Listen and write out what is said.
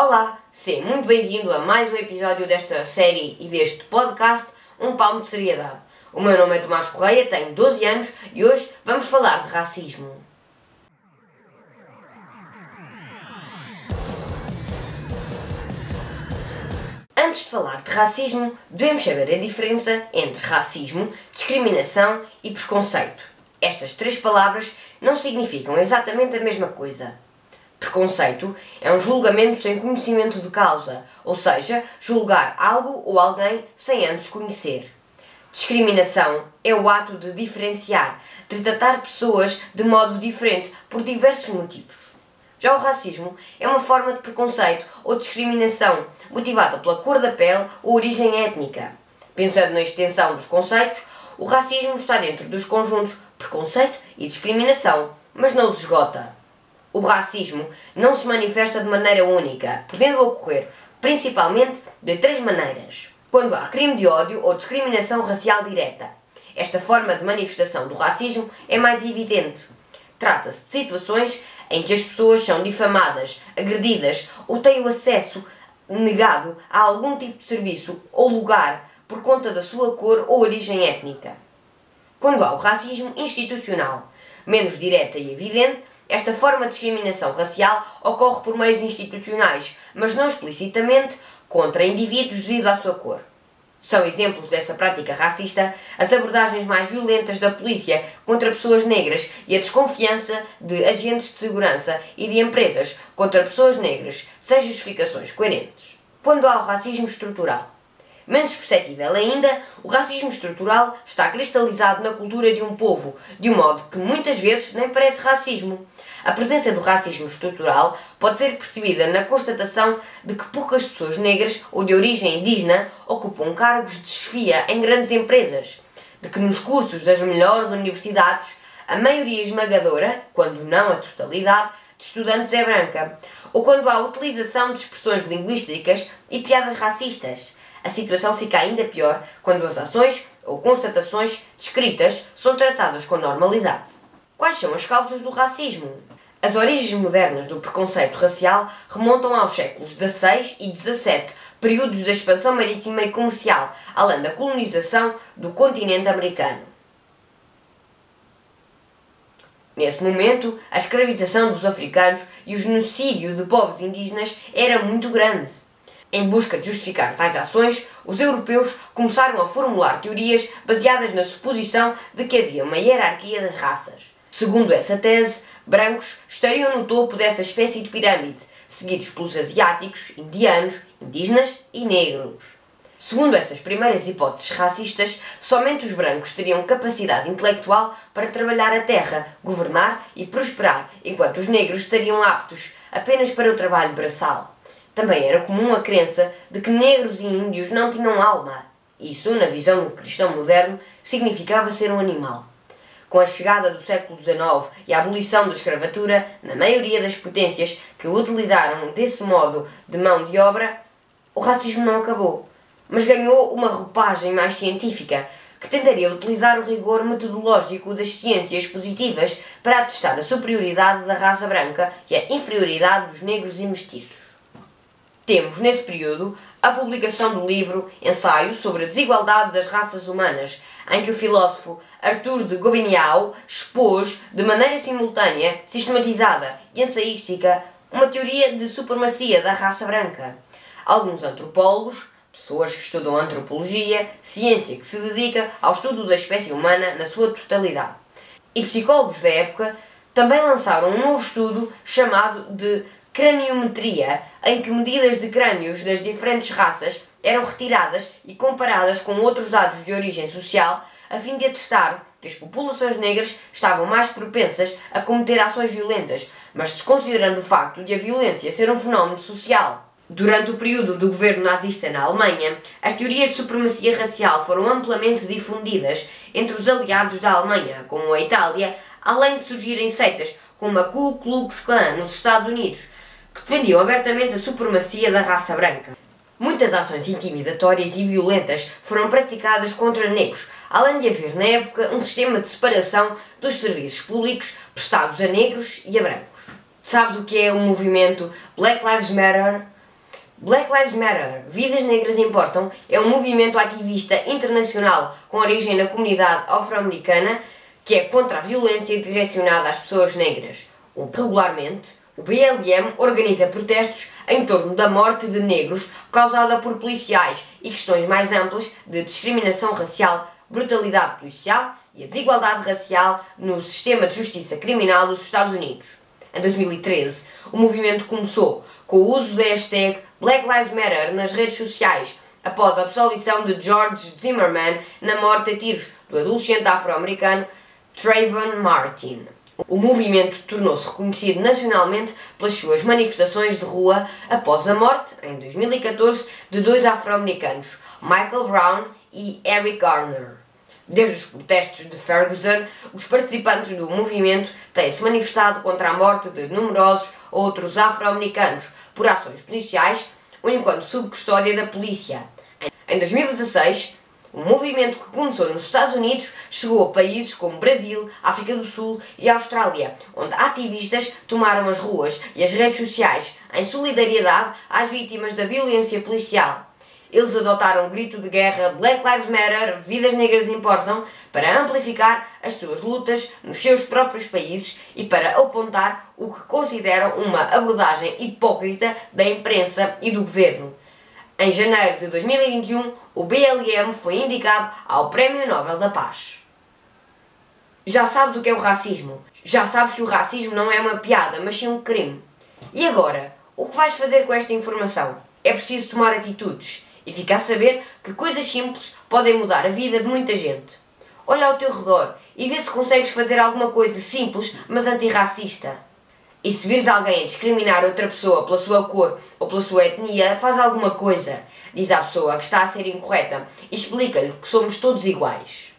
Olá, seja muito bem-vindo a mais um episódio desta série e deste podcast Um Palmo de Seriedade. O meu nome é Tomás Correia, tenho 12 anos e hoje vamos falar de racismo. Antes de falar de racismo, devemos saber a diferença entre racismo, discriminação e preconceito. Estas três palavras não significam exatamente a mesma coisa. Preconceito é um julgamento sem conhecimento de causa, ou seja, julgar algo ou alguém sem antes conhecer. Discriminação é o ato de diferenciar, de tratar pessoas de modo diferente por diversos motivos. Já o racismo é uma forma de preconceito ou discriminação motivada pela cor da pele ou origem étnica. Pensando na extensão dos conceitos, o racismo está dentro dos conjuntos preconceito e discriminação, mas não se esgota. O racismo não se manifesta de maneira única, podendo ocorrer principalmente de três maneiras. Quando há crime de ódio ou discriminação racial direta. Esta forma de manifestação do racismo é mais evidente. Trata-se de situações em que as pessoas são difamadas, agredidas ou têm o acesso negado a algum tipo de serviço ou lugar por conta da sua cor ou origem étnica. Quando há o racismo institucional, menos direta e evidente, esta forma de discriminação racial ocorre por meios institucionais, mas não explicitamente contra indivíduos devido à sua cor. São exemplos dessa prática racista as abordagens mais violentas da polícia contra pessoas negras e a desconfiança de agentes de segurança e de empresas contra pessoas negras, sem justificações coerentes. Quando há o racismo estrutural, Menos perceptível ainda, o racismo estrutural está cristalizado na cultura de um povo, de um modo que muitas vezes nem parece racismo. A presença do racismo estrutural pode ser percebida na constatação de que poucas pessoas negras ou de origem indígena ocupam cargos de chefia em grandes empresas, de que nos cursos das melhores universidades a maioria esmagadora, quando não a totalidade, de estudantes é branca, ou quando há utilização de expressões linguísticas e piadas racistas. A situação fica ainda pior quando as ações ou constatações descritas são tratadas com normalidade. Quais são as causas do racismo? As origens modernas do preconceito racial remontam aos séculos XVI e XVII, períodos da expansão marítima e comercial, além da colonização do continente americano. Nesse momento, a escravização dos africanos e o genocídio de povos indígenas era muito grande. Em busca de justificar tais ações, os europeus começaram a formular teorias baseadas na suposição de que havia uma hierarquia das raças. Segundo essa tese, brancos estariam no topo dessa espécie de pirâmide, seguidos pelos asiáticos, indianos, indígenas e negros. Segundo essas primeiras hipóteses racistas, somente os brancos teriam capacidade intelectual para trabalhar a terra, governar e prosperar, enquanto os negros estariam aptos apenas para o trabalho braçal. Também era comum a crença de que negros e índios não tinham alma. Isso, na visão do cristão moderno, significava ser um animal. Com a chegada do século XIX e a abolição da escravatura, na maioria das potências que utilizaram desse modo de mão de obra, o racismo não acabou, mas ganhou uma roupagem mais científica, que tenderia a utilizar o rigor metodológico das ciências positivas para atestar a superioridade da raça branca e a inferioridade dos negros e mestiços. Temos, nesse período, a publicação do livro Ensaio sobre a Desigualdade das Raças Humanas, em que o filósofo Arthur de Gobineau expôs, de maneira simultânea, sistematizada e ensaística, uma teoria de supremacia da raça branca. Alguns antropólogos, pessoas que estudam antropologia, ciência que se dedica ao estudo da espécie humana na sua totalidade, e psicólogos da época, também lançaram um novo estudo chamado de craniometria, em que medidas de crânios das diferentes raças eram retiradas e comparadas com outros dados de origem social, a fim de atestar que as populações negras estavam mais propensas a cometer ações violentas, mas desconsiderando o facto de a violência ser um fenómeno social. Durante o período do governo nazista na Alemanha, as teorias de supremacia racial foram amplamente difundidas entre os aliados da Alemanha, como a Itália, além de surgirem seitas como a Ku Klux Klan nos Estados Unidos, que defendiam abertamente a supremacia da raça branca. Muitas ações intimidatórias e violentas foram praticadas contra negros, além de haver na época um sistema de separação dos serviços públicos prestados a negros e a brancos. Sabes o que é o movimento Black Lives Matter? Black Lives Matter, Vidas Negras Importam, é um movimento ativista internacional com origem na comunidade afro-americana que é contra a violência direcionada às pessoas negras. Regularmente, o BLM organiza protestos em torno da morte de negros causada por policiais e questões mais amplas de discriminação racial, brutalidade policial e a desigualdade racial no sistema de justiça criminal dos Estados Unidos. Em 2013, o movimento começou com o uso da hashtag Black Lives Matter nas redes sociais, após a absolvição de George Zimmerman na morte a tiros do adolescente afro-americano Trayvon Martin. O movimento tornou-se reconhecido nacionalmente pelas suas manifestações de rua após a morte, em 2014, de dois afro-americanos, Michael Brown e Eric Garner. Desde os protestos de Ferguson, os participantes do movimento têm-se manifestado contra a morte de numerosos outros afro-americanos por ações policiais ou enquanto sob custódia da polícia. Em 2016, o movimento que começou nos Estados Unidos chegou a países como Brasil, África do Sul e Austrália, onde ativistas tomaram as ruas e as redes sociais em solidariedade às vítimas da violência policial. Eles adotaram o grito de guerra Black Lives Matter, Vidas Negras Importam, para amplificar as suas lutas nos seus próprios países e para apontar o que consideram uma abordagem hipócrita da imprensa e do governo. Em janeiro de 2021, o BLM foi indicado ao Prémio Nobel da Paz. Já sabes o que é o racismo? Já sabes que o racismo não é uma piada, mas sim um crime. E agora? O que vais fazer com esta informação? É preciso tomar atitudes e ficar a saber que coisas simples podem mudar a vida de muita gente. Olha ao teu redor e vê se consegues fazer alguma coisa simples, mas antirracista. E se vires alguém a discriminar outra pessoa pela sua cor ou pela sua etnia, faz alguma coisa. Diz à pessoa que está a ser incorreta e explica-lhe que somos todos iguais.